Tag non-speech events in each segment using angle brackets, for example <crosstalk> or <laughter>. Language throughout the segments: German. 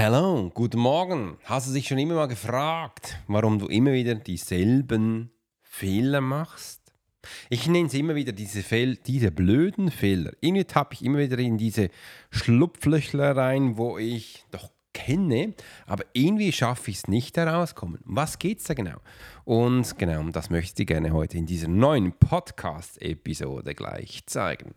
Hallo, guten Morgen. Hast du dich schon immer mal gefragt, warum du immer wieder dieselben Fehler machst? Ich nenne es immer wieder diese, Fehl diese blöden Fehler. Irgendwie tappe ich immer wieder in diese Schlupflöchler rein, wo ich doch kenne, aber irgendwie schaffe ich es nicht herauskommen. Was geht es da genau? Und genau, das möchte ich gerne heute in dieser neuen Podcast-Episode gleich zeigen.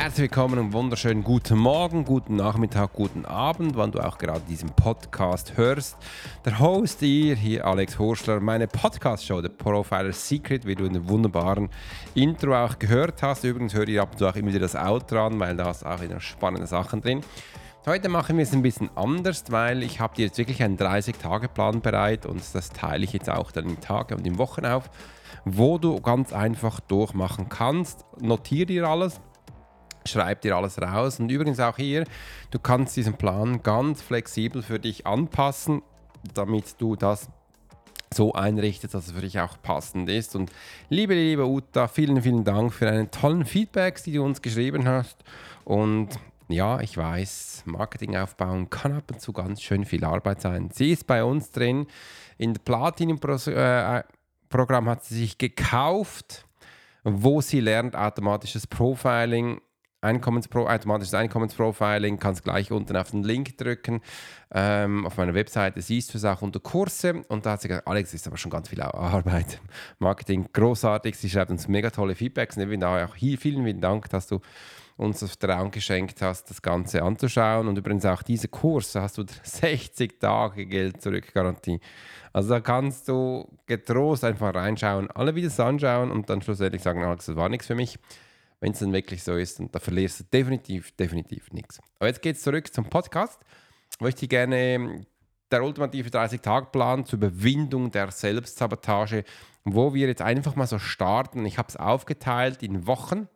Herzlich willkommen und wunderschönen guten Morgen, guten Nachmittag, guten Abend, wann du auch gerade diesen Podcast hörst. Der Host hier, hier Alex Horschler, meine Podcast-Show, The Profiler Secret, wie du in dem wunderbaren Intro auch gehört hast. Übrigens höre ich ab und zu auch immer wieder das Outro an, weil da ist auch wieder spannende Sachen drin. Heute machen wir es ein bisschen anders, weil ich habe dir jetzt wirklich einen 30-Tage-Plan bereit und das teile ich jetzt auch dann in Tage und in Wochen auf, wo du ganz einfach durchmachen kannst. Notiere dir alles, schreib dir alles raus. Und übrigens auch hier, du kannst diesen Plan ganz flexibel für dich anpassen, damit du das so einrichtest, dass es für dich auch passend ist. Und liebe, liebe Uta, vielen, vielen Dank für deine tollen Feedbacks, die du uns geschrieben hast. Und ja, ich weiß, Marketing aufbauen kann ab und zu ganz schön viel Arbeit sein. Sie ist bei uns drin. In der Platinum-Programm hat sie sich gekauft, wo sie lernt automatisches Profiling Einkommenspro automatisches Einkommensprofiling, kannst gleich unten auf den Link drücken. Ähm, auf meiner Webseite siehst du es auch unter Kurse. Und da hat sie gesagt, Alex, ist aber schon ganz viel Arbeit. <laughs> Marketing großartig. Sie schreibt uns mega tolle Feedbacks. Und auch hier vielen, vielen Dank, dass du uns das Vertrauen geschenkt hast, das Ganze anzuschauen. Und übrigens auch diese Kurse hast du <laughs> 60 Tage Geld zurück Garantie. Also da kannst du getrost einfach reinschauen, alle Videos anschauen und dann schlussendlich sagen, Alex, das war nichts für mich wenn es dann wirklich so ist. Und da verlierst du definitiv, definitiv nichts. Aber jetzt geht es zurück zum Podcast. Ich möchte gerne der ultimative 30-Tage-Plan zur Überwindung der Selbstsabotage, wo wir jetzt einfach mal so starten. Ich habe es aufgeteilt in Wochen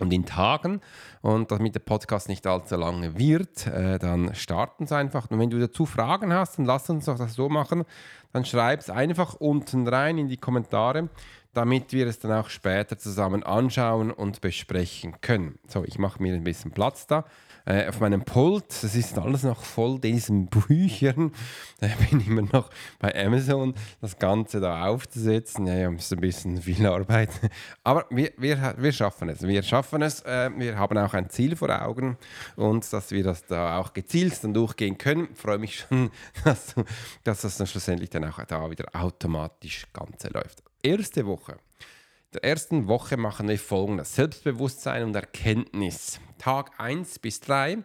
und in Tagen. Und damit der Podcast nicht allzu lange wird, äh, dann starten Sie einfach. Und wenn du dazu Fragen hast, dann lass uns doch das so machen. Dann schreib es einfach unten rein in die Kommentare damit wir es dann auch später zusammen anschauen und besprechen können. So, ich mache mir ein bisschen Platz da. Äh, auf meinem Pult, das ist alles noch voll diesen Büchern. Da bin ich immer noch bei Amazon, das Ganze da aufzusetzen. Ja, ja, ist ein bisschen viel Arbeit. Aber wir, wir, wir schaffen es. Wir schaffen es. Äh, wir haben auch ein Ziel vor Augen und dass wir das da auch gezielt dann durchgehen können. Ich freue mich schon, <laughs> dass, dass das dann schlussendlich dann auch da wieder automatisch Ganze läuft erste Woche. Der ersten Woche machen wir folgendes: Selbstbewusstsein und Erkenntnis. Tag 1 bis 3.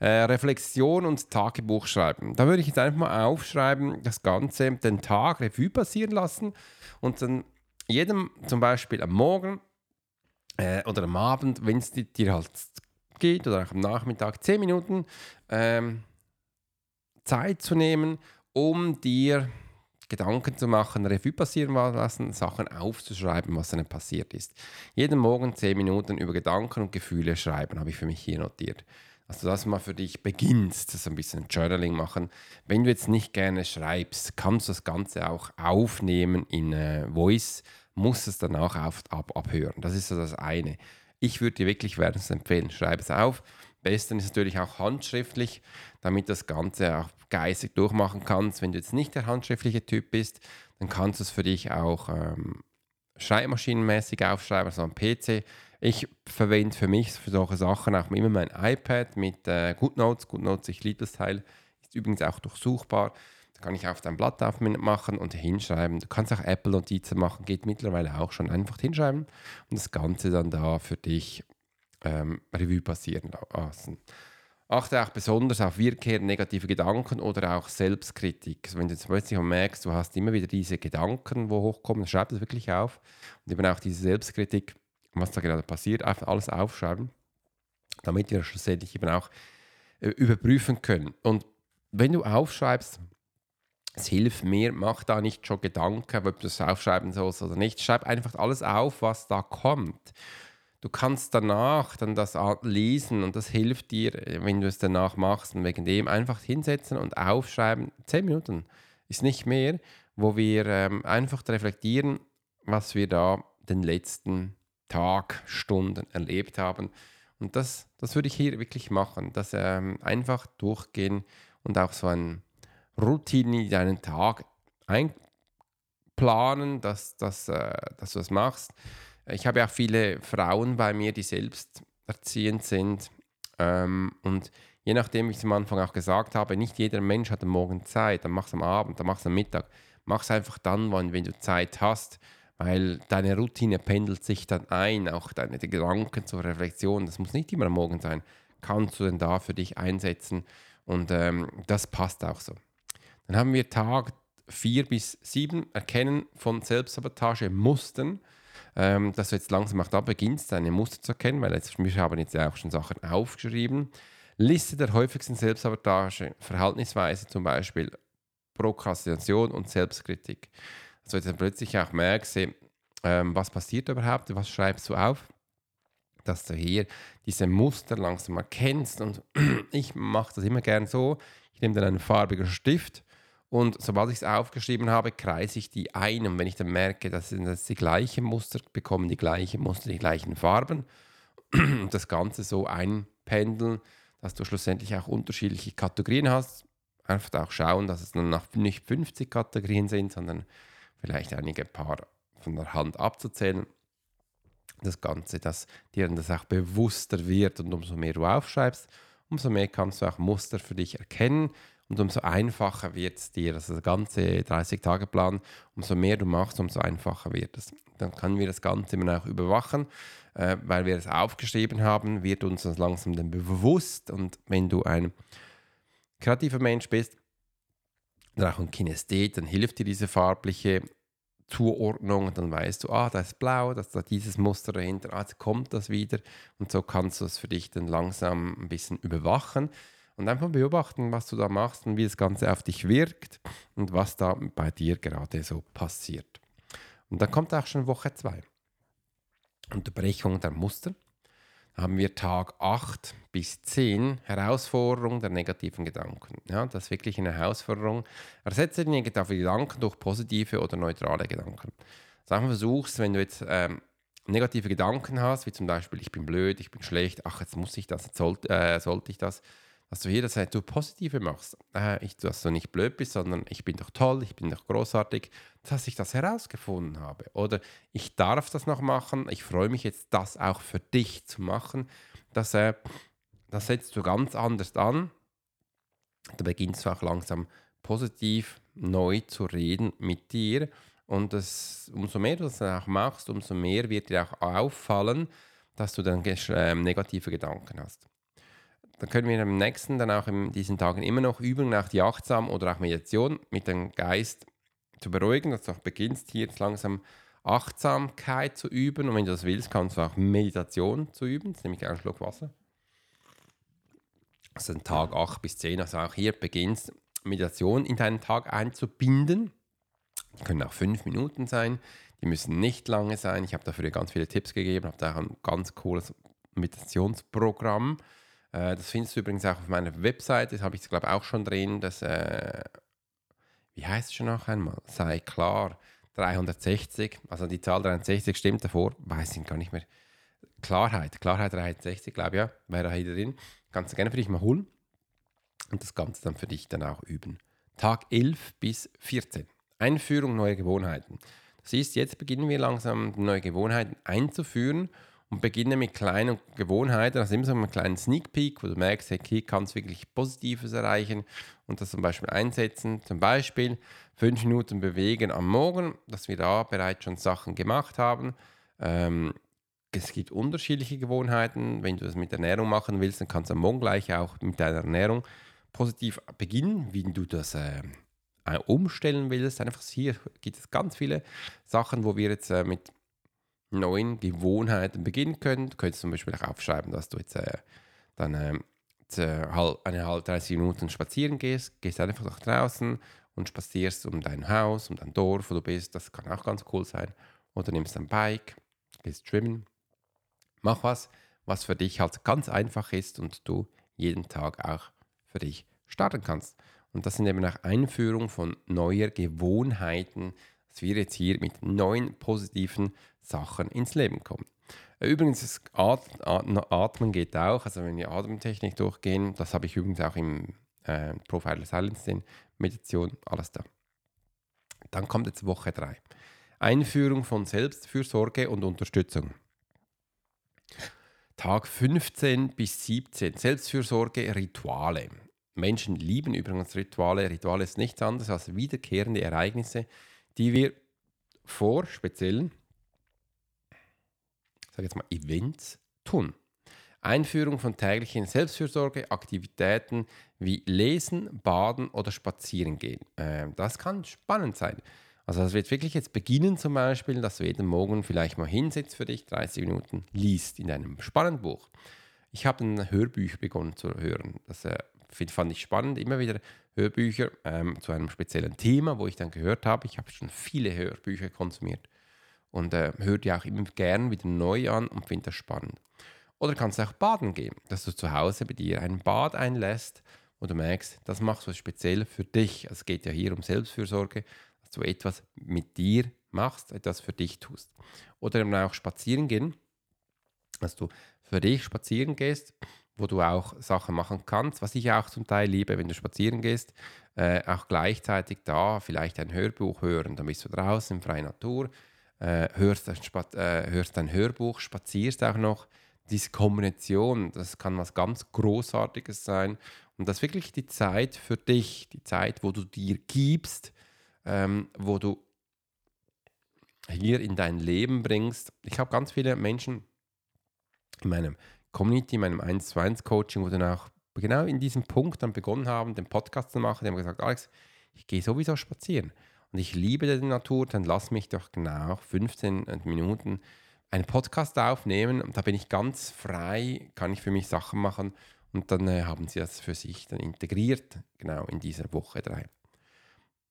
Äh, Reflexion und Tagebuch schreiben. Da würde ich jetzt einfach mal aufschreiben, das Ganze den Tag Revue passieren lassen und dann jedem zum Beispiel am Morgen äh, oder am Abend, wenn es dir halt geht oder auch am Nachmittag, 10 Minuten ähm, Zeit zu nehmen, um dir Gedanken zu machen, Revue passieren lassen, Sachen aufzuschreiben, was dann passiert ist. Jeden Morgen zehn Minuten über Gedanken und Gefühle schreiben, habe ich für mich hier notiert. Also, dass du mal für dich beginnst, so ein bisschen Journaling machen. Wenn du jetzt nicht gerne schreibst, kannst du das Ganze auch aufnehmen in äh, Voice, musst es danach auf, ab, abhören. Das ist so das eine. Ich würde dir wirklich wärmstens empfehlen, schreib es auf. Besten ist natürlich auch handschriftlich, damit das Ganze auch geistig durchmachen kannst. Wenn du jetzt nicht der handschriftliche Typ bist, dann kannst du es für dich auch ähm, schreibmaschinenmäßig aufschreiben, also am PC. Ich verwende für mich für solche Sachen auch immer mein iPad mit äh, GoodNotes. GoodNotes, ich liebe das Teil, ist übrigens auch durchsuchbar. Du kann ich auf dein Blatt aufmachen und hinschreiben. Du kannst auch Apple-Notizen machen, geht mittlerweile auch schon. Einfach hinschreiben und das Ganze dann da für dich ähm, Revue passieren lassen. Achte auch besonders auf wiederkehrende negative Gedanken oder auch Selbstkritik. Also wenn du jetzt plötzlich merkst, du hast immer wieder diese Gedanken, wo hochkommen, schreib das wirklich auf. Und eben auch diese Selbstkritik, was da gerade passiert, einfach alles aufschreiben, damit wir schlussendlich eben auch äh, überprüfen können. Und wenn du aufschreibst, es hilft mir, mach da nicht schon Gedanken, ob du es aufschreiben sollst oder nicht. Schreib einfach alles auf, was da kommt. Du kannst danach dann das lesen und das hilft dir, wenn du es danach machst. Und wegen dem einfach hinsetzen und aufschreiben. Zehn Minuten ist nicht mehr, wo wir ähm, einfach reflektieren, was wir da den letzten Tag, Stunden erlebt haben. Und das, das würde ich hier wirklich machen. Das ähm, einfach durchgehen und auch so eine Routine in deinen Tag einplanen, dass, dass, äh, dass du das machst. Ich habe ja auch viele Frauen bei mir, die selbst erziehend sind. Ähm, und je nachdem, wie ich es am Anfang auch gesagt habe, nicht jeder Mensch hat am Morgen Zeit, dann mach es am Abend, dann mach es am Mittag. Mach es einfach dann, wenn, wenn du Zeit hast, weil deine Routine pendelt sich dann ein, auch deine Gedanken zur Reflexion. Das muss nicht immer am Morgen sein. Kannst du denn da für dich einsetzen? Und ähm, das passt auch so. Dann haben wir Tag 4 bis 7, Erkennen von Selbstsabotage-Mustern ähm, dass du jetzt langsam auch da beginnst, deine Muster zu erkennen, weil jetzt, wir haben jetzt auch schon Sachen aufgeschrieben. Liste der häufigsten Selbstsabotage, Verhaltensweise zum Beispiel Prokrastination und Selbstkritik. Also jetzt plötzlich auch merkst, ähm, was passiert überhaupt, was schreibst du auf, dass du hier diese Muster langsam erkennst und <clears throat> ich mache das immer gern so, ich nehme dann einen farbigen Stift und sobald ich es aufgeschrieben habe, kreise ich die ein. Und wenn ich dann merke, dass das die gleichen Muster bekommen, die gleichen Muster, die gleichen Farben, und das Ganze so einpendeln, dass du schlussendlich auch unterschiedliche Kategorien hast. Einfach auch schauen, dass es dann nicht 50 Kategorien sind, sondern vielleicht einige paar von der Hand abzuzählen. Das Ganze, dass dir das auch bewusster wird und umso mehr du aufschreibst, umso mehr kannst du auch Muster für dich erkennen und umso einfacher wird es dir. Also der ganze 30-Tage-Plan, umso mehr du machst, umso einfacher wird es. Dann können wir das Ganze immer auch überwachen, äh, weil wir es aufgeschrieben haben, wird uns das langsam dann bewusst. Und wenn du ein kreativer Mensch bist, oder auch ein Kinesthet, dann hilft dir diese farbliche Zuordnung dann weißt du, ah, da ist blau, da ist dieses Muster dahinter, ah, jetzt kommt das wieder und so kannst du es für dich dann langsam ein bisschen überwachen und einfach beobachten, was du da machst und wie das Ganze auf dich wirkt und was da bei dir gerade so passiert. Und dann kommt auch schon Woche 2. Unterbrechung der Muster. Da haben wir Tag 8 bis 10 Herausforderung der negativen Gedanken. Ja, das ist wirklich eine Herausforderung. Ersetze die negativen Gedanken durch positive oder neutrale Gedanken. Also einfach versuchst, wenn du jetzt ähm, negative Gedanken hast, wie zum Beispiel, ich bin blöd, ich bin schlecht, ach, jetzt muss ich das, jetzt sollte, äh, sollte ich das, dass du jederzeit du Positive machst. Äh, ich, dass du nicht blöd bist, sondern ich bin doch toll, ich bin doch großartig, dass ich das herausgefunden habe. Oder ich darf das noch machen, ich freue mich jetzt, das auch für dich zu machen. Das, äh, das setzt du ganz anders an. Da beginnst du auch langsam positiv neu zu reden mit dir. Und das, umso mehr du das auch machst, umso mehr wird dir auch auffallen, dass du dann äh, negative Gedanken hast dann können wir im nächsten, dann auch in diesen Tagen immer noch üben, nach die Achtsam oder auch Meditation mit dem Geist zu beruhigen, dass du auch beginnst, hier jetzt langsam Achtsamkeit zu üben. Und wenn du das willst, kannst du auch Meditation zu üben. Jetzt nehme ich einen Schluck Wasser. Also den Tag 8 bis 10, also auch hier beginnst Meditation in deinen Tag einzubinden. Die können auch fünf Minuten sein, die müssen nicht lange sein. Ich habe dafür ganz viele Tipps gegeben, habe da auch ein ganz cooles Meditationsprogramm äh, das findest du übrigens auch auf meiner Webseite, das habe ich glaube auch schon drin, das, äh, wie heißt es schon noch einmal? Sei klar, 360, also die Zahl 360 stimmt davor, weiß ich gar nicht mehr. Klarheit, Klarheit 360, glaube ich, ja, wäre da hier drin. Kannst du gerne für dich mal holen und das Ganze dann für dich dann auch üben. Tag 11 bis 14. Einführung neuer Gewohnheiten. Das ist, jetzt beginnen wir langsam neue Gewohnheiten einzuführen und beginne mit kleinen Gewohnheiten, also immer so einen kleinen Sneak Peek, wo du merkst, hey, hier kannst du wirklich Positives erreichen und das zum Beispiel einsetzen. Zum Beispiel fünf Minuten bewegen am Morgen, dass wir da bereits schon Sachen gemacht haben. Ähm, es gibt unterschiedliche Gewohnheiten. Wenn du das mit Ernährung machen willst, dann kannst du am Morgen gleich auch mit deiner Ernährung positiv beginnen, wie du das äh, umstellen willst. Einfach hier gibt es ganz viele Sachen, wo wir jetzt äh, mit neuen Gewohnheiten beginnen können. Du könntest zum Beispiel auch aufschreiben, dass du jetzt äh, dann äh, eine halbe 30 Minuten spazieren gehst, gehst einfach nach draußen und spazierst um dein Haus, um dein Dorf, wo du bist. Das kann auch ganz cool sein. Oder nimmst ein Bike, gehst schwimmen. Mach was, was für dich halt ganz einfach ist und du jeden Tag auch für dich starten kannst. Und das sind eben auch Einführung von neuer Gewohnheiten, dass wir jetzt hier mit neuen positiven Sachen ins Leben kommen. Äh, übrigens, das Atmen geht auch. Also wenn wir Atemtechnik durchgehen, das habe ich übrigens auch im äh, Profiler Silence in Meditation, alles da. Dann kommt jetzt Woche 3. Einführung von Selbstfürsorge und Unterstützung. Tag 15 bis 17. Selbstfürsorge, Rituale. Menschen lieben übrigens Rituale. Rituale ist nichts anderes als wiederkehrende Ereignisse, die wir vor speziellen sage jetzt mal, Events tun. Einführung von täglichen Selbstfürsorgeaktivitäten wie Lesen, Baden oder Spazieren gehen. Äh, das kann spannend sein. Also das wird wirklich jetzt beginnen zum Beispiel, dass du jeden Morgen vielleicht mal hinsetzt für dich, 30 Minuten liest in einem spannenden Buch. Ich habe ein Hörbücher begonnen zu hören. Das äh, fand ich spannend, immer wieder Hörbücher ähm, zu einem speziellen Thema, wo ich dann gehört habe. Ich habe schon viele Hörbücher konsumiert und äh, höre die auch immer gern wieder neu an und finde das spannend. Oder kannst auch baden gehen, dass du zu Hause bei dir ein Bad einlässt, wo du merkst, das machst du speziell für dich. Also es geht ja hier um Selbstfürsorge, dass du etwas mit dir machst, etwas für dich tust. Oder eben auch spazieren gehen, dass du für dich spazieren gehst, wo du auch Sachen machen kannst, was ich auch zum Teil liebe, wenn du spazieren gehst, äh, auch gleichzeitig da vielleicht ein Hörbuch hören, dann bist du draußen in freier Natur, äh, hörst, ein äh, hörst ein Hörbuch, spazierst auch noch. Diese Kombination, das kann was ganz Großartiges sein. Und das ist wirklich die Zeit für dich, die Zeit, wo du dir gibst, ähm, wo du hier in dein Leben bringst. Ich habe ganz viele Menschen in meinem Community, in meinem 1 zu 1 Coaching, wo dann auch genau in diesem Punkt dann begonnen haben, den Podcast zu machen. Die haben gesagt, Alex, ich gehe sowieso spazieren und ich liebe die Natur, dann lass mich doch genau 15 Minuten einen Podcast aufnehmen und da bin ich ganz frei, kann ich für mich Sachen machen und dann äh, haben sie das für sich dann integriert, genau in dieser Woche 3.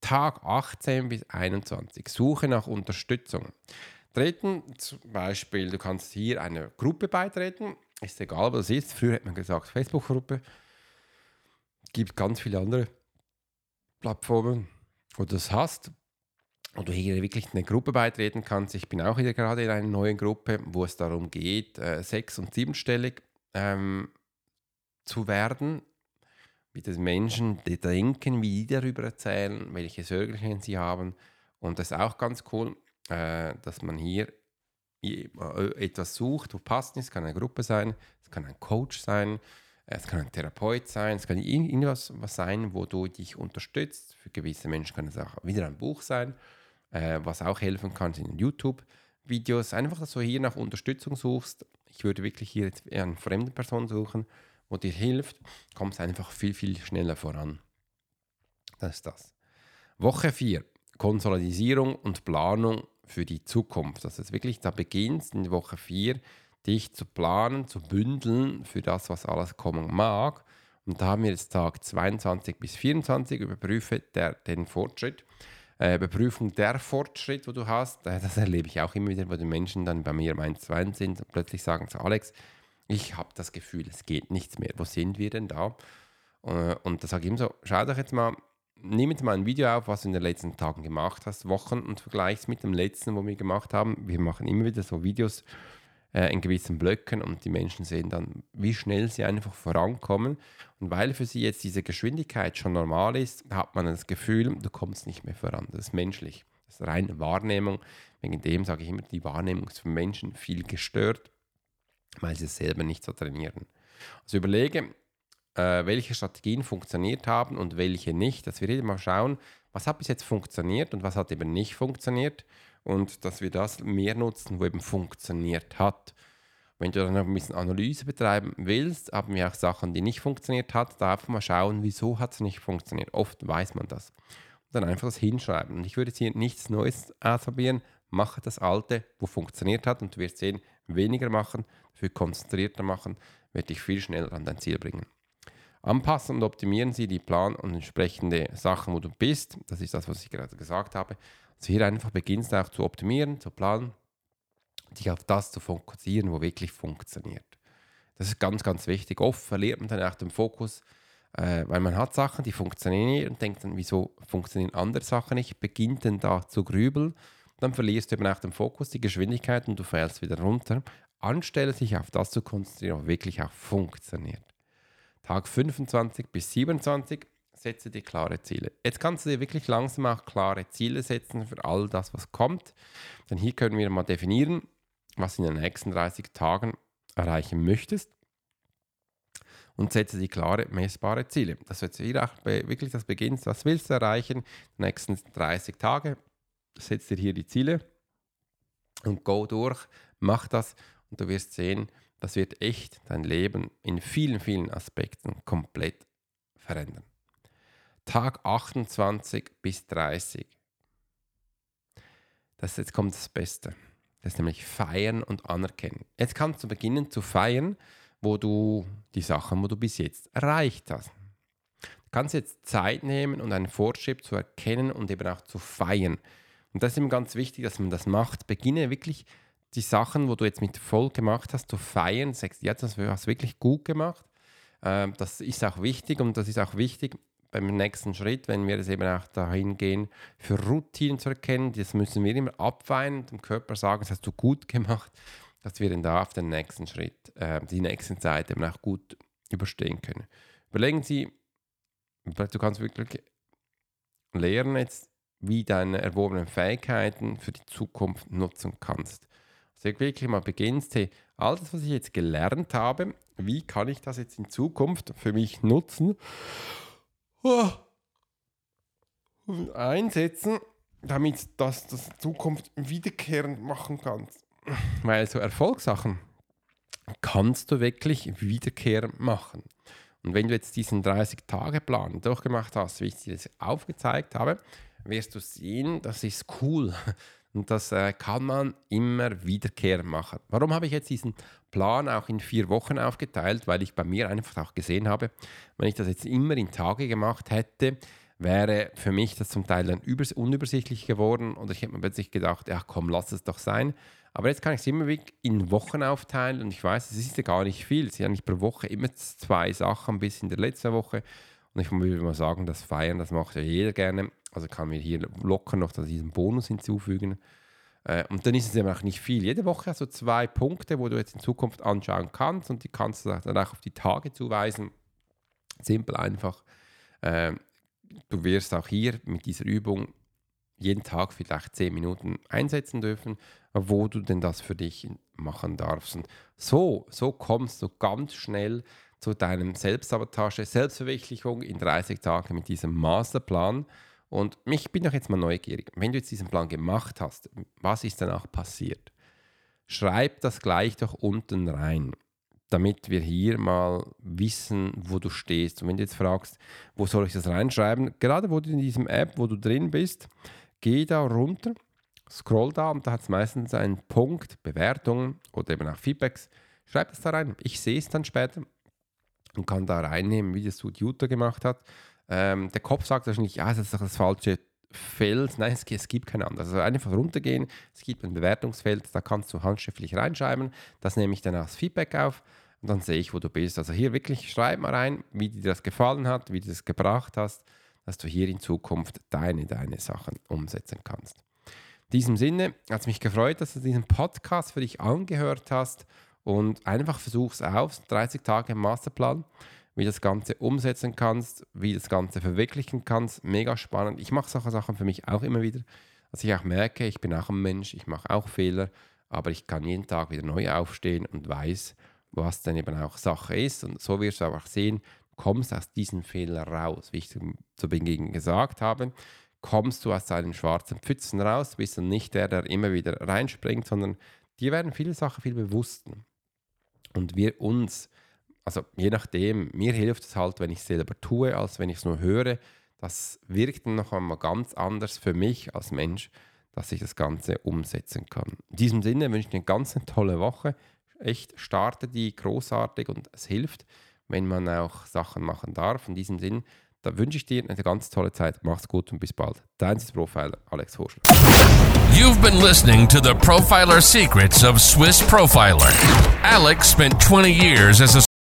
Tag 18 bis 21, Suche nach Unterstützung. Treten zum Beispiel, du kannst hier einer Gruppe beitreten, ist egal, was es ist. Früher hat man gesagt Facebook-Gruppe, gibt ganz viele andere Plattformen wo du das hast und du hier wirklich eine Gruppe beitreten kannst. Ich bin auch wieder gerade in einer neuen Gruppe, wo es darum geht, äh, sechs- und siebenstellig ähm, zu werden. Wie das Menschen die denken, wie die darüber erzählen, welche Sorgen sie haben. Und das ist auch ganz cool, äh, dass man hier etwas sucht, wo passt. Es kann eine Gruppe sein, es kann ein Coach sein, es kann ein Therapeut sein, es kann irgendwas was sein, wo du dich unterstützt. Für gewisse Menschen kann es auch wieder ein Buch sein, äh, was auch helfen kann, sind YouTube-Videos. Einfach, dass du hier nach Unterstützung suchst. Ich würde wirklich hier jetzt eine fremde Person suchen, wo dir hilft, kommst einfach viel, viel schneller voran. Das ist das. Woche 4. Konsolidierung und Planung für die Zukunft. Das ist wirklich, da beginnst in Woche 4 dich zu planen, zu bündeln für das, was alles kommen mag. Und da haben wir jetzt Tag 22 bis 24, überprüfe der, den Fortschritt. Äh, Überprüfung der Fortschritt, wo du hast, äh, das erlebe ich auch immer wieder, wo die Menschen dann bei mir im 1 2 sind und plötzlich sagen zu Alex, ich habe das Gefühl, es geht nichts mehr. Wo sind wir denn da? Äh, und da sage ich ihm so, schau doch jetzt mal, nimm jetzt mal ein Video auf, was du in den letzten Tagen gemacht hast, Wochen und vergleich es mit dem letzten, wo wir gemacht haben. Wir machen immer wieder so Videos, äh, in gewissen Blöcken und die Menschen sehen dann, wie schnell sie einfach vorankommen. Und weil für sie jetzt diese Geschwindigkeit schon normal ist, hat man das Gefühl, du kommst nicht mehr voran. Das ist menschlich. Das ist reine Wahrnehmung. Wegen dem sage ich immer, die Wahrnehmung ist für Menschen viel gestört. weil sie es selber nicht so trainieren. Also überlege, äh, welche Strategien funktioniert haben und welche nicht, dass wir jedes Mal schauen, was hat bis jetzt funktioniert und was hat eben nicht funktioniert und dass wir das mehr nutzen, wo eben funktioniert hat. Wenn du dann noch ein bisschen Analyse betreiben willst, haben wir auch Sachen, die nicht funktioniert hat, da einfach mal schauen, wieso hat es nicht funktioniert. Oft weiß man das. Und dann einfach das hinschreiben. Und ich würde jetzt hier nichts Neues ausprobieren, mache das Alte, wo funktioniert hat und du wirst sehen, weniger machen, dafür konzentrierter machen, wird dich viel schneller an dein Ziel bringen. Anpassen und optimieren Sie die Plan und entsprechende Sachen, wo du bist. Das ist das, was ich gerade gesagt habe. Also hier einfach beginnst auch zu optimieren, zu planen, dich auf das zu fokussieren, wo wirklich funktioniert. Das ist ganz, ganz wichtig. Oft verliert man dann auch den Fokus, äh, weil man hat Sachen, die funktionieren nicht und denkt dann, wieso funktionieren andere Sachen nicht, beginnt dann da zu grübeln. Dann verlierst du eben auch den Fokus, die Geschwindigkeit und du fällst wieder runter. Anstelle sich auf das zu konzentrieren, was wirklich auch funktioniert. Tag 25 bis 27 setze dir klare Ziele. Jetzt kannst du dir wirklich langsam auch klare Ziele setzen für all das, was kommt. Denn hier können wir mal definieren, was in den nächsten 30 Tagen erreichen möchtest und setze dir klare, messbare Ziele. Das wird hier auch wirklich das beginnst. Was willst du erreichen? Die nächsten 30 Tage. Setze dir hier die Ziele und go durch, mach das und du wirst sehen, das wird echt dein Leben in vielen, vielen Aspekten komplett verändern. Tag 28 bis 30. Das jetzt kommt das Beste. Das ist nämlich feiern und anerkennen. Jetzt kannst du beginnen zu feiern, wo du die Sachen, wo du bis jetzt erreicht hast. Du kannst jetzt Zeit nehmen und einen Fortschritt zu erkennen und eben auch zu feiern. Und das ist eben ganz wichtig, dass man das macht. Beginne wirklich die Sachen, wo du jetzt mit voll gemacht hast, zu feiern, sagst, ja, das hast du wirklich gut gemacht. Ähm, das ist auch wichtig und das ist auch wichtig beim nächsten Schritt, wenn wir es eben auch dahin gehen, für Routinen zu erkennen, das müssen wir immer abweinen dem Körper sagen, das hast du gut <laughs> gemacht, dass wir dann da auf den nächsten Schritt, äh, die nächsten Zeit eben auch gut überstehen können. Überlegen Sie, du kannst wirklich lernen jetzt, wie deine erworbenen Fähigkeiten für die Zukunft nutzen kannst dass wirklich mal beginnst, hey, alles, was ich jetzt gelernt habe, wie kann ich das jetzt in Zukunft für mich nutzen und einsetzen, damit das das Zukunft wiederkehrend machen kannst. Weil so Erfolgssachen kannst du wirklich wiederkehrend machen. Und wenn du jetzt diesen 30-Tage-Plan durchgemacht hast, wie ich dir das aufgezeigt habe, wirst du sehen, das ist cool. Und das äh, kann man immer wiederkehrend machen. Warum habe ich jetzt diesen Plan auch in vier Wochen aufgeteilt? Weil ich bei mir einfach auch gesehen habe, wenn ich das jetzt immer in Tage gemacht hätte, wäre für mich das zum Teil dann unübersichtlich geworden und ich hätte mir plötzlich gedacht, ja komm, lass es doch sein. Aber jetzt kann ich es immer in Wochen aufteilen und ich weiß, es ist ja gar nicht viel. Es sind ja nicht pro Woche immer zwei Sachen bis in der letzten Woche. Und ich würde mal sagen, das Feiern, das macht ja jeder gerne. Also kann mir hier locker noch diesen Bonus hinzufügen. Äh, und dann ist es eben auch nicht viel. Jede Woche hast du zwei Punkte, wo du jetzt in Zukunft anschauen kannst und die kannst du dann auch auf die Tage zuweisen. Simpel einfach. Äh, du wirst auch hier mit dieser Übung jeden Tag vielleicht zehn Minuten einsetzen dürfen, wo du denn das für dich machen darfst. Und so, so kommst du ganz schnell zu deinem Selbstsabotage, Selbstverwirklichung in 30 Tagen mit diesem Masterplan. Und ich bin doch jetzt mal neugierig. Wenn du jetzt diesen Plan gemacht hast, was ist danach passiert? Schreib das gleich doch unten rein, damit wir hier mal wissen, wo du stehst. Und wenn du jetzt fragst, wo soll ich das reinschreiben, gerade wo du in diesem App, wo du drin bist, geh da runter, scroll da und da hat es meistens einen Punkt, Bewertungen oder eben auch Feedbacks. Schreib das da rein. Ich sehe es dann später und kann da reinnehmen, wie das Jutta gemacht hat. Ähm, der Kopf sagt wahrscheinlich, ja, das ist doch das falsche Feld. <laughs> Nein, es, es gibt kein anderes. Also einfach runtergehen, es gibt ein Bewertungsfeld, da kannst du handschriftlich reinschreiben. Das nehme ich dann als Feedback auf und dann sehe ich, wo du bist. Also hier wirklich schreib mal rein, wie dir das gefallen hat, wie du das gebracht hast, dass du hier in Zukunft deine, deine Sachen umsetzen kannst. In diesem Sinne hat es mich gefreut, dass du diesen Podcast für dich angehört hast und einfach versuch's aus, 30 Tage Masterplan, wie du das Ganze umsetzen kannst, wie du das Ganze verwirklichen kannst. Mega spannend. Ich mache solche Sachen für mich auch immer wieder, dass ich auch merke, ich bin auch ein Mensch, ich mache auch Fehler, aber ich kann jeden Tag wieder neu aufstehen und weiß, was dann eben auch Sache ist. Und so wirst du auch sehen, kommst aus diesem Fehler raus. Wie ich zu Beginn gesagt habe, kommst du aus deinen schwarzen Pfützen raus, bist du nicht der, der immer wieder reinspringt, sondern dir werden viele Sachen viel bewusster. Und wir uns, also je nachdem, mir hilft es halt, wenn ich es selber tue, als wenn ich es nur höre. Das wirkt dann noch einmal ganz anders für mich als Mensch, dass ich das Ganze umsetzen kann. In diesem Sinne wünsche ich eine ganz tolle Woche. Echt, starte die großartig und es hilft, wenn man auch Sachen machen darf. In diesem Sinne, da wünsche ich dir eine ganz tolle Zeit. Mach's gut und bis bald. Dein Profiler, Alex Horschler. You've been listening to the Profiler Secrets of Swiss Profiler. Alex spent 20 years as a